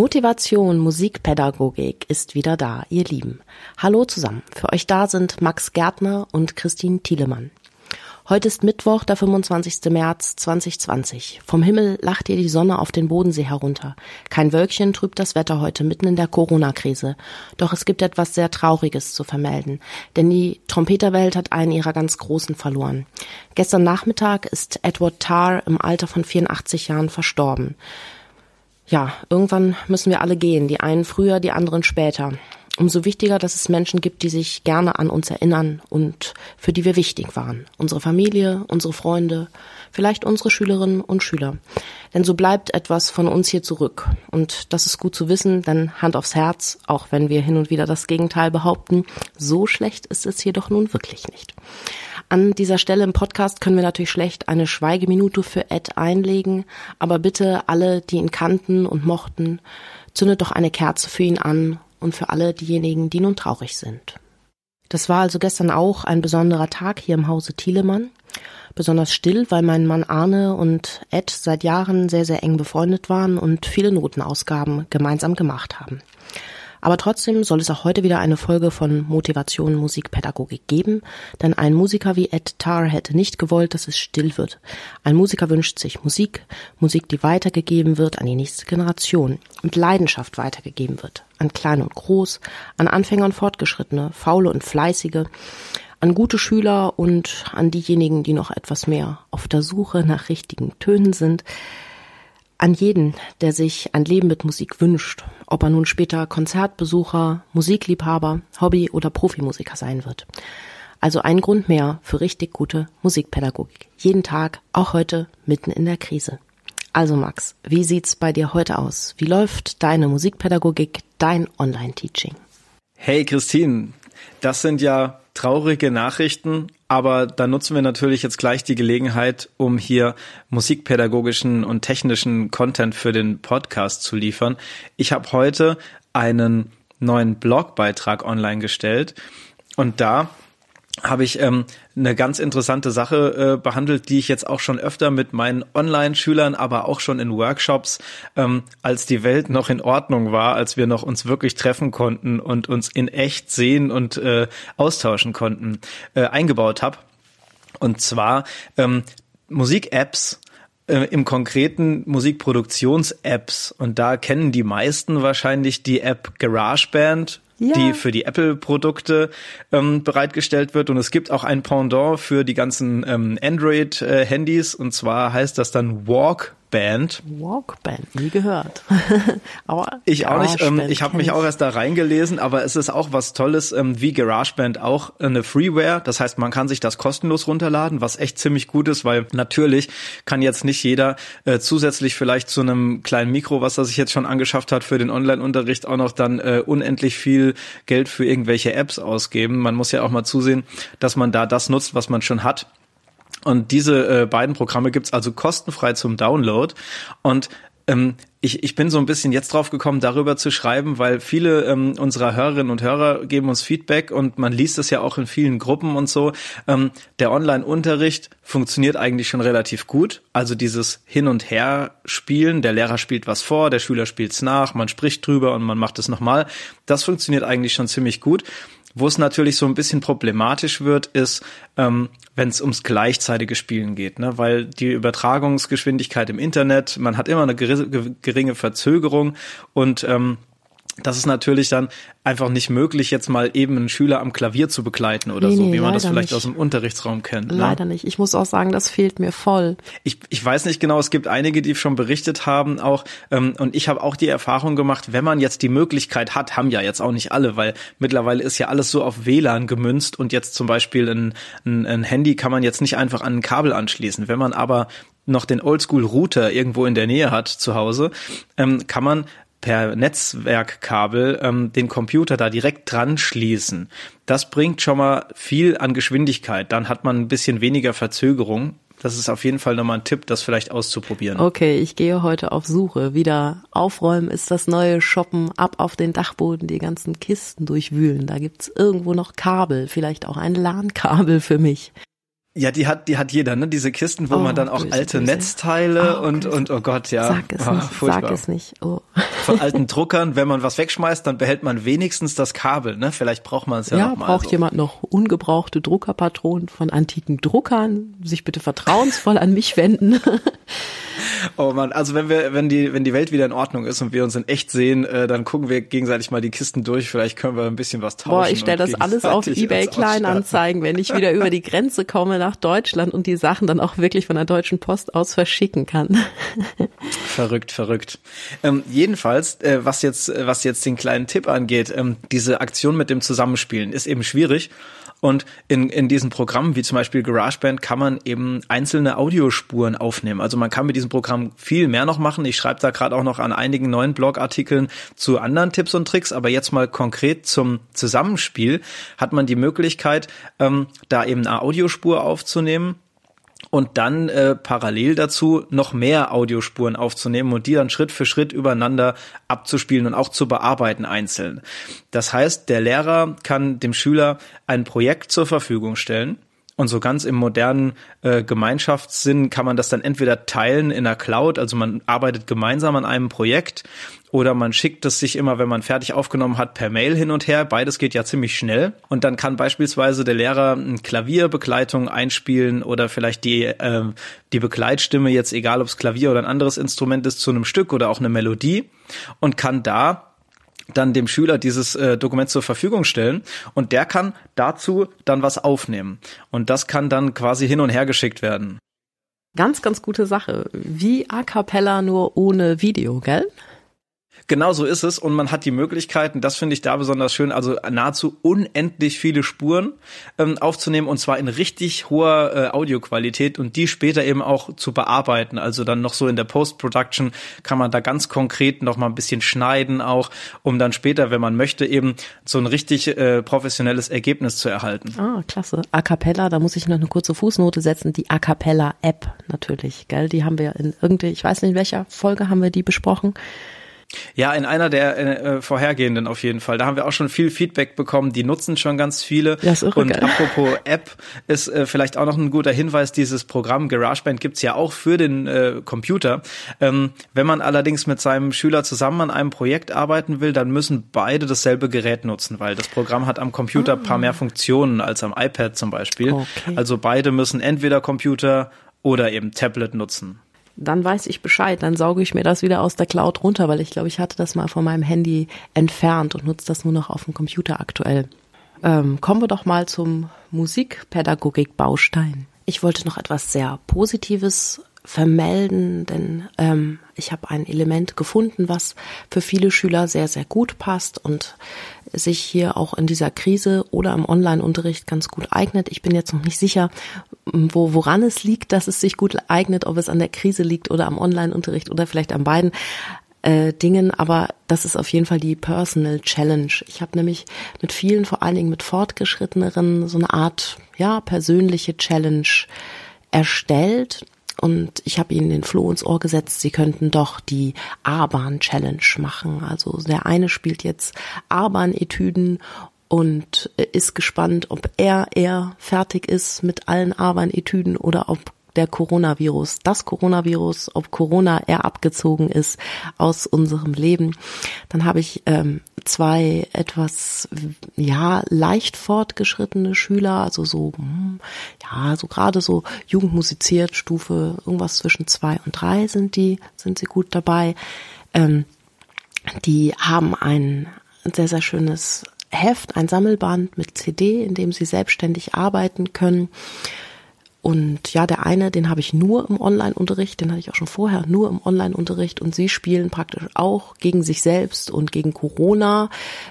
Motivation Musikpädagogik ist wieder da, ihr Lieben. Hallo zusammen. Für euch da sind Max Gärtner und Christine Thielemann. Heute ist Mittwoch, der 25. März 2020. Vom Himmel lacht ihr die Sonne auf den Bodensee herunter. Kein Wölkchen trübt das Wetter heute mitten in der Corona-Krise. Doch es gibt etwas sehr Trauriges zu vermelden. Denn die Trompeterwelt hat einen ihrer ganz Großen verloren. Gestern Nachmittag ist Edward Tarr im Alter von 84 Jahren verstorben. Ja, irgendwann müssen wir alle gehen. Die einen früher, die anderen später umso wichtiger, dass es Menschen gibt, die sich gerne an uns erinnern und für die wir wichtig waren. Unsere Familie, unsere Freunde, vielleicht unsere Schülerinnen und Schüler. Denn so bleibt etwas von uns hier zurück. Und das ist gut zu wissen, denn Hand aufs Herz, auch wenn wir hin und wieder das Gegenteil behaupten, so schlecht ist es jedoch nun wirklich nicht. An dieser Stelle im Podcast können wir natürlich schlecht eine Schweigeminute für Ed einlegen, aber bitte alle, die ihn kannten und mochten, zündet doch eine Kerze für ihn an und für alle diejenigen, die nun traurig sind. Das war also gestern auch ein besonderer Tag hier im Hause Thielemann. Besonders still, weil mein Mann Arne und Ed seit Jahren sehr, sehr eng befreundet waren und viele Notenausgaben gemeinsam gemacht haben. Aber trotzdem soll es auch heute wieder eine Folge von Motivation Musikpädagogik geben, denn ein Musiker wie Ed Tarr hätte nicht gewollt, dass es still wird. Ein Musiker wünscht sich Musik, Musik, die weitergegeben wird an die nächste Generation, mit Leidenschaft weitergegeben wird, an Klein und Groß, an Anfänger und Fortgeschrittene, Faule und Fleißige, an gute Schüler und an diejenigen, die noch etwas mehr auf der Suche nach richtigen Tönen sind, an jeden, der sich ein Leben mit Musik wünscht, ob er nun später Konzertbesucher, Musikliebhaber, Hobby- oder Profimusiker sein wird. Also ein Grund mehr für richtig gute Musikpädagogik. Jeden Tag, auch heute, mitten in der Krise. Also Max, wie sieht's bei dir heute aus? Wie läuft deine Musikpädagogik, dein Online-Teaching? Hey Christine, das sind ja traurige Nachrichten, aber da nutzen wir natürlich jetzt gleich die Gelegenheit, um hier musikpädagogischen und technischen Content für den Podcast zu liefern. Ich habe heute einen neuen Blogbeitrag online gestellt und da habe ich ähm, eine ganz interessante Sache äh, behandelt, die ich jetzt auch schon öfter mit meinen Online-Schülern, aber auch schon in Workshops, ähm, als die Welt noch in Ordnung war, als wir noch uns wirklich treffen konnten und uns in echt sehen und äh, austauschen konnten, äh, eingebaut habe. Und zwar ähm, Musik-Apps, äh, im konkreten Musikproduktions-Apps. Und da kennen die meisten wahrscheinlich die App GarageBand ja. die für die Apple-Produkte ähm, bereitgestellt wird. Und es gibt auch ein Pendant für die ganzen ähm, Android-Handys. Und zwar heißt das dann Walk Band. Walkband, nie gehört. aber ich auch nicht. Ähm, ich habe mich auch erst da reingelesen, aber es ist auch was Tolles, ähm, wie GarageBand auch eine Freeware. Das heißt, man kann sich das kostenlos runterladen, was echt ziemlich gut ist, weil natürlich kann jetzt nicht jeder äh, zusätzlich vielleicht zu einem kleinen Mikro, was er sich jetzt schon angeschafft hat für den Online-Unterricht, auch noch dann äh, unendlich viel Geld für irgendwelche Apps ausgeben. Man muss ja auch mal zusehen, dass man da das nutzt, was man schon hat. Und diese äh, beiden Programme gibt's also kostenfrei zum Download. Und ähm, ich, ich bin so ein bisschen jetzt drauf gekommen, darüber zu schreiben, weil viele ähm, unserer Hörerinnen und Hörer geben uns Feedback und man liest es ja auch in vielen Gruppen und so. Ähm, der Online-Unterricht funktioniert eigentlich schon relativ gut. Also dieses Hin- und Her-Spielen, der Lehrer spielt was vor, der Schüler spielt's nach, man spricht drüber und man macht es nochmal. Das funktioniert eigentlich schon ziemlich gut. Wo es natürlich so ein bisschen problematisch wird, ist, ähm, wenn es ums gleichzeitige Spielen geht, ne? weil die Übertragungsgeschwindigkeit im Internet, man hat immer eine geringe Verzögerung und ähm, das ist natürlich dann einfach nicht möglich, jetzt mal eben einen Schüler am Klavier zu begleiten oder nee, so, wie man das vielleicht nicht. aus dem Unterrichtsraum kennt. Ne? Leider nicht. Ich muss auch sagen, das fehlt mir voll. Ich, ich weiß nicht genau, es gibt einige, die schon berichtet haben auch, ähm, und ich habe auch die Erfahrung gemacht, wenn man jetzt die Möglichkeit hat, haben ja jetzt auch nicht alle, weil mittlerweile ist ja alles so auf WLAN gemünzt und jetzt zum Beispiel ein, ein, ein Handy kann man jetzt nicht einfach an ein Kabel anschließen. Wenn man aber noch den Oldschool-Router irgendwo in der Nähe hat zu Hause, ähm, kann man per Netzwerkkabel ähm, den Computer da direkt dran schließen. Das bringt schon mal viel an Geschwindigkeit. Dann hat man ein bisschen weniger Verzögerung. Das ist auf jeden Fall nochmal ein Tipp, das vielleicht auszuprobieren. Okay, ich gehe heute auf Suche. Wieder aufräumen ist das neue Shoppen. Ab auf den Dachboden, die ganzen Kisten durchwühlen. Da gibt's irgendwo noch Kabel, vielleicht auch ein LAN-Kabel für mich. Ja, die hat, die hat jeder, ne? Diese Kisten, wo oh, man dann auch böse, alte böse. Netzteile oh, und, und, oh Gott, ja. Sag es oh, nicht, furchtbar. sag es nicht. Oh. Von alten Druckern, wenn man was wegschmeißt, dann behält man wenigstens das Kabel, ne? Vielleicht braucht man es ja, ja noch mal. braucht so. jemand noch ungebrauchte Druckerpatronen von antiken Druckern? Sich bitte vertrauensvoll an mich wenden. Oh man, also wenn wir, wenn die, wenn die Welt wieder in Ordnung ist und wir uns in echt sehen, äh, dann gucken wir gegenseitig mal die Kisten durch. Vielleicht können wir ein bisschen was tauschen. Boah, ich stelle das alles auf eBay Kleinanzeigen, wenn ich wieder über die Grenze komme nach Deutschland und die Sachen dann auch wirklich von der Deutschen Post aus verschicken kann. verrückt, verrückt. Ähm, jedenfalls, äh, was jetzt, was jetzt den kleinen Tipp angeht, ähm, diese Aktion mit dem Zusammenspielen ist eben schwierig. Und in, in diesen Programmen, wie zum Beispiel GarageBand, kann man eben einzelne Audiospuren aufnehmen. Also man kann mit diesem Programm viel mehr noch machen. Ich schreibe da gerade auch noch an einigen neuen Blogartikeln zu anderen Tipps und Tricks. Aber jetzt mal konkret zum Zusammenspiel hat man die Möglichkeit, ähm, da eben eine Audiospur aufzunehmen und dann äh, parallel dazu noch mehr Audiospuren aufzunehmen und die dann Schritt für Schritt übereinander abzuspielen und auch zu bearbeiten einzeln. Das heißt, der Lehrer kann dem Schüler ein Projekt zur Verfügung stellen und so ganz im modernen äh, Gemeinschaftssinn kann man das dann entweder teilen in der Cloud, also man arbeitet gemeinsam an einem Projekt oder man schickt es sich immer, wenn man fertig aufgenommen hat, per Mail hin und her. Beides geht ja ziemlich schnell. Und dann kann beispielsweise der Lehrer eine Klavierbegleitung einspielen oder vielleicht die, äh, die Begleitstimme jetzt, egal ob es Klavier oder ein anderes Instrument ist, zu einem Stück oder auch eine Melodie und kann da dann dem Schüler dieses äh, Dokument zur Verfügung stellen und der kann dazu dann was aufnehmen. Und das kann dann quasi hin und her geschickt werden. Ganz, ganz gute Sache. Wie A cappella nur ohne Video, gell? Genau so ist es und man hat die Möglichkeiten, das finde ich da besonders schön, also nahezu unendlich viele Spuren ähm, aufzunehmen und zwar in richtig hoher äh, Audioqualität und die später eben auch zu bearbeiten. Also dann noch so in der Post-Production kann man da ganz konkret noch mal ein bisschen schneiden auch, um dann später, wenn man möchte, eben so ein richtig äh, professionelles Ergebnis zu erhalten. Ah, klasse. A cappella, da muss ich noch eine kurze Fußnote setzen, die A cappella App natürlich, gell? Die haben wir in irgendwie, ich weiß nicht in welcher Folge haben wir die besprochen. Ja, in einer der äh, vorhergehenden auf jeden Fall. Da haben wir auch schon viel Feedback bekommen. Die nutzen schon ganz viele. Ja, ist irre, Und geil. apropos App ist äh, vielleicht auch noch ein guter Hinweis. Dieses Programm GarageBand gibt's ja auch für den äh, Computer. Ähm, wenn man allerdings mit seinem Schüler zusammen an einem Projekt arbeiten will, dann müssen beide dasselbe Gerät nutzen, weil das Programm hat am Computer ah. paar mehr Funktionen als am iPad zum Beispiel. Okay. Also beide müssen entweder Computer oder eben Tablet nutzen dann weiß ich Bescheid, dann sauge ich mir das wieder aus der Cloud runter, weil ich glaube, ich hatte das mal von meinem Handy entfernt und nutze das nur noch auf dem Computer aktuell. Ähm, kommen wir doch mal zum Musikpädagogik-Baustein. Ich wollte noch etwas sehr Positives vermelden, denn ähm, ich habe ein Element gefunden, was für viele Schüler sehr, sehr gut passt und sich hier auch in dieser Krise oder im Online-Unterricht ganz gut eignet. Ich bin jetzt noch nicht sicher, wo, woran es liegt, dass es sich gut eignet, ob es an der Krise liegt oder am Online-Unterricht oder vielleicht an beiden äh, Dingen, aber das ist auf jeden Fall die Personal Challenge. Ich habe nämlich mit vielen, vor allen Dingen mit fortgeschritteneren, so eine Art ja persönliche Challenge erstellt und ich habe ihnen den Floh ins Ohr gesetzt, sie könnten doch die A-Bahn-Challenge machen. Also der eine spielt jetzt A-Bahn-Etüden und ist gespannt, ob er eher fertig ist mit allen A-Bahn-Etüden oder ob der Coronavirus, das Coronavirus, ob Corona eher abgezogen ist aus unserem Leben. Dann habe ich ähm, zwei etwas ja leicht fortgeschrittene Schüler, also so hm, ja so gerade so Jugendmusiziert Stufe irgendwas zwischen zwei und drei sind die sind sie gut dabei. Ähm, die haben ein sehr sehr schönes Heft, ein Sammelband mit CD, in dem sie selbstständig arbeiten können. Und ja, der eine, den habe ich nur im Online-Unterricht, den hatte ich auch schon vorher nur im Online-Unterricht und sie spielen praktisch auch gegen sich selbst und gegen Corona,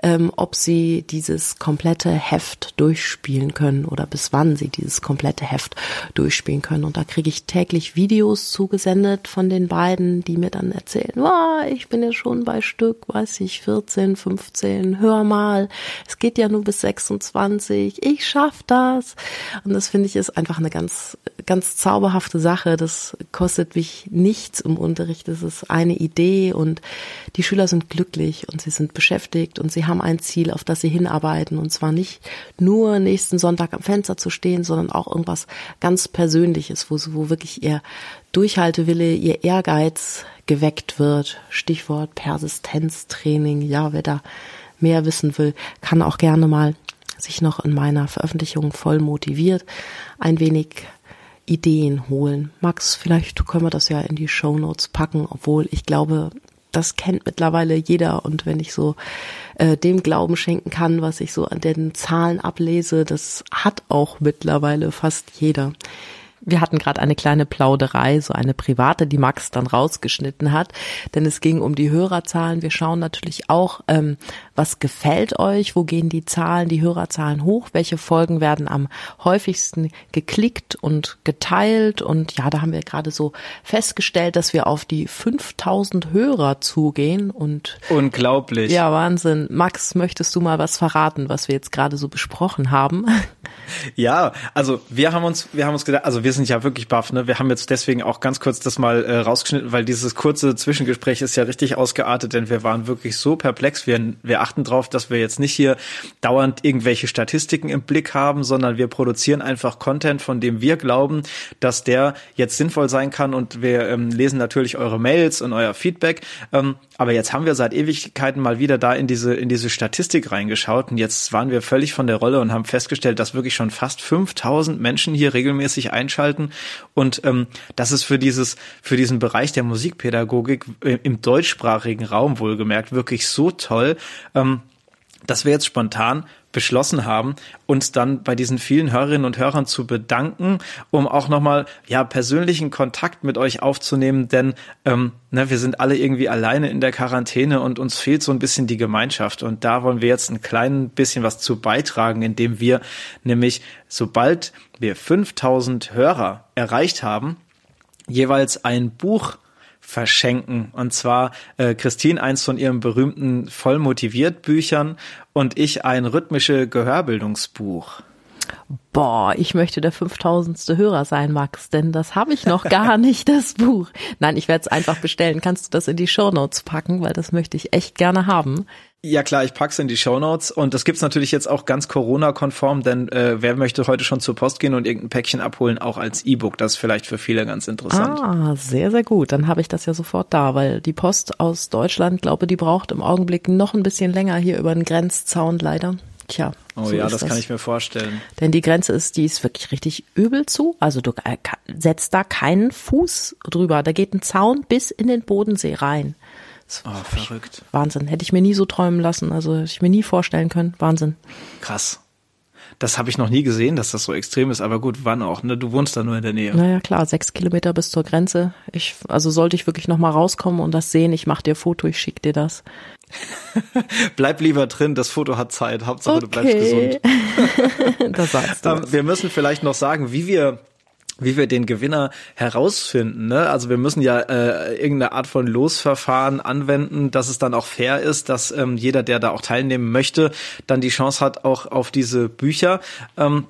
ähm, ob sie dieses komplette Heft durchspielen können oder bis wann sie dieses komplette Heft durchspielen können. Und da kriege ich täglich Videos zugesendet von den beiden, die mir dann erzählen, oh, ich bin ja schon bei Stück, weiß ich, 14, 15, hör mal, es geht ja nur bis 26, ich schaff das. Und das finde ich ist einfach eine ganz ganz, ganz zauberhafte Sache. Das kostet mich nichts im Unterricht. Das ist eine Idee und die Schüler sind glücklich und sie sind beschäftigt und sie haben ein Ziel, auf das sie hinarbeiten. Und zwar nicht nur nächsten Sonntag am Fenster zu stehen, sondern auch irgendwas ganz Persönliches, wo, wo wirklich ihr Durchhaltewille, ihr Ehrgeiz geweckt wird. Stichwort Persistenztraining. Ja, wer da mehr wissen will, kann auch gerne mal sich noch in meiner Veröffentlichung voll motiviert ein wenig Ideen holen. Max, vielleicht können wir das ja in die Show Notes packen, obwohl ich glaube, das kennt mittlerweile jeder und wenn ich so äh, dem Glauben schenken kann, was ich so an den Zahlen ablese, das hat auch mittlerweile fast jeder. Wir hatten gerade eine kleine Plauderei, so eine private, die Max dann rausgeschnitten hat, denn es ging um die Hörerzahlen. Wir schauen natürlich auch, ähm, was gefällt euch, wo gehen die Zahlen, die Hörerzahlen hoch, welche Folgen werden am häufigsten geklickt und geteilt und ja, da haben wir gerade so festgestellt, dass wir auf die 5000 Hörer zugehen und unglaublich. Ja, Wahnsinn. Max, möchtest du mal was verraten, was wir jetzt gerade so besprochen haben? Ja, also wir haben uns, wir haben uns gedacht, also wir sind ja wirklich baff, ne? Wir haben jetzt deswegen auch ganz kurz das mal äh, rausgeschnitten, weil dieses kurze Zwischengespräch ist ja richtig ausgeartet, denn wir waren wirklich so perplex. Wir, wir achten drauf, dass wir jetzt nicht hier dauernd irgendwelche Statistiken im Blick haben, sondern wir produzieren einfach Content, von dem wir glauben, dass der jetzt sinnvoll sein kann und wir ähm, lesen natürlich eure Mails und euer Feedback. Ähm, aber jetzt haben wir seit Ewigkeiten mal wieder da in diese, in diese Statistik reingeschaut und jetzt waren wir völlig von der Rolle und haben festgestellt, dass wirklich schon fast 5000 Menschen hier regelmäßig einschalten. Und ähm, das ist für dieses, für diesen Bereich der Musikpädagogik im deutschsprachigen Raum wohlgemerkt wirklich so toll, ähm, dass wir jetzt spontan beschlossen haben, uns dann bei diesen vielen Hörerinnen und Hörern zu bedanken, um auch nochmal ja persönlichen Kontakt mit euch aufzunehmen, denn ähm, ne, wir sind alle irgendwie alleine in der Quarantäne und uns fehlt so ein bisschen die Gemeinschaft. Und da wollen wir jetzt ein klein bisschen was zu beitragen, indem wir nämlich sobald wir 5000 Hörer erreicht haben, jeweils ein Buch verschenken. Und zwar äh, Christine eins von ihren berühmten Voll motiviert Büchern und ich ein rhythmische Gehörbildungsbuch. Boah, ich möchte der 5000. Hörer sein, Max, denn das habe ich noch gar nicht, das Buch. Nein, ich werde es einfach bestellen. Kannst du das in die Show Notes packen, weil das möchte ich echt gerne haben. Ja klar, ich pack's in die Show Notes und das gibt's natürlich jetzt auch ganz Corona-konform, denn äh, wer möchte heute schon zur Post gehen und irgendein Päckchen abholen, auch als E-Book, das ist vielleicht für viele ganz interessant. Ah, sehr, sehr gut. Dann habe ich das ja sofort da, weil die Post aus Deutschland, glaube die braucht im Augenblick noch ein bisschen länger hier über den Grenzzaun leider. Tja. Oh so ja, das, das, kann ich mir vorstellen. Denn die Grenze ist, die ist wirklich richtig übel zu. Also du äh, setzt da keinen Fuß drüber. Da geht ein Zaun bis in den Bodensee rein. Oh, verrückt. Wahnsinn. Hätte ich mir nie so träumen lassen. Also hätte ich mir nie vorstellen können. Wahnsinn. Krass. Das habe ich noch nie gesehen, dass das so extrem ist. Aber gut, wann auch? Ne? Du wohnst da nur in der Nähe. Naja, klar, sechs Kilometer bis zur Grenze. Ich, also sollte ich wirklich noch mal rauskommen und das sehen. Ich mache dir Foto, ich schick dir das. Bleib lieber drin, das Foto hat Zeit. Hauptsache okay. du bleibst gesund. das sagst du. Ähm, wir müssen vielleicht noch sagen, wie wir wie wir den Gewinner herausfinden. Ne? Also wir müssen ja äh, irgendeine Art von Losverfahren anwenden, dass es dann auch fair ist, dass ähm, jeder, der da auch teilnehmen möchte, dann die Chance hat auch auf diese Bücher. Ähm,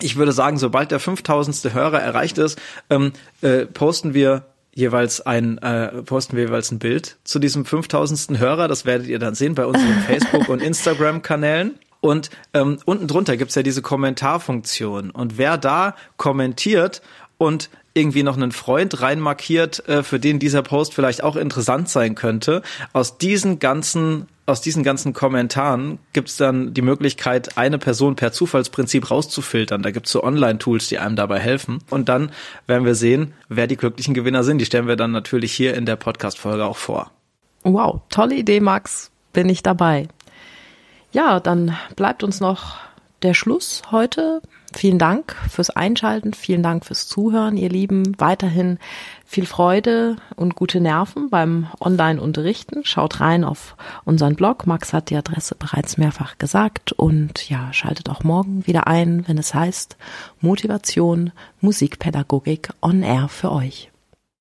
ich würde sagen, sobald der 5000. Hörer erreicht ist, ähm, äh, posten wir jeweils ein äh, posten wir jeweils ein Bild zu diesem 5000. Hörer. Das werdet ihr dann sehen bei unseren Facebook und Instagram Kanälen. Und ähm, unten drunter gibt's ja diese Kommentarfunktion. Und wer da kommentiert und irgendwie noch einen Freund reinmarkiert, äh, für den dieser Post vielleicht auch interessant sein könnte, aus diesen ganzen aus diesen ganzen Kommentaren gibt's dann die Möglichkeit, eine Person per Zufallsprinzip rauszufiltern. Da gibt's so Online-Tools, die einem dabei helfen. Und dann werden wir sehen, wer die glücklichen Gewinner sind. Die stellen wir dann natürlich hier in der Podcast-Folge auch vor. Wow, tolle Idee, Max. Bin ich dabei. Ja, dann bleibt uns noch der Schluss heute. Vielen Dank fürs Einschalten, vielen Dank fürs Zuhören, ihr Lieben. Weiterhin viel Freude und gute Nerven beim Online-Unterrichten. Schaut rein auf unseren Blog. Max hat die Adresse bereits mehrfach gesagt. Und ja, schaltet auch morgen wieder ein, wenn es heißt Motivation, Musikpädagogik on Air für euch.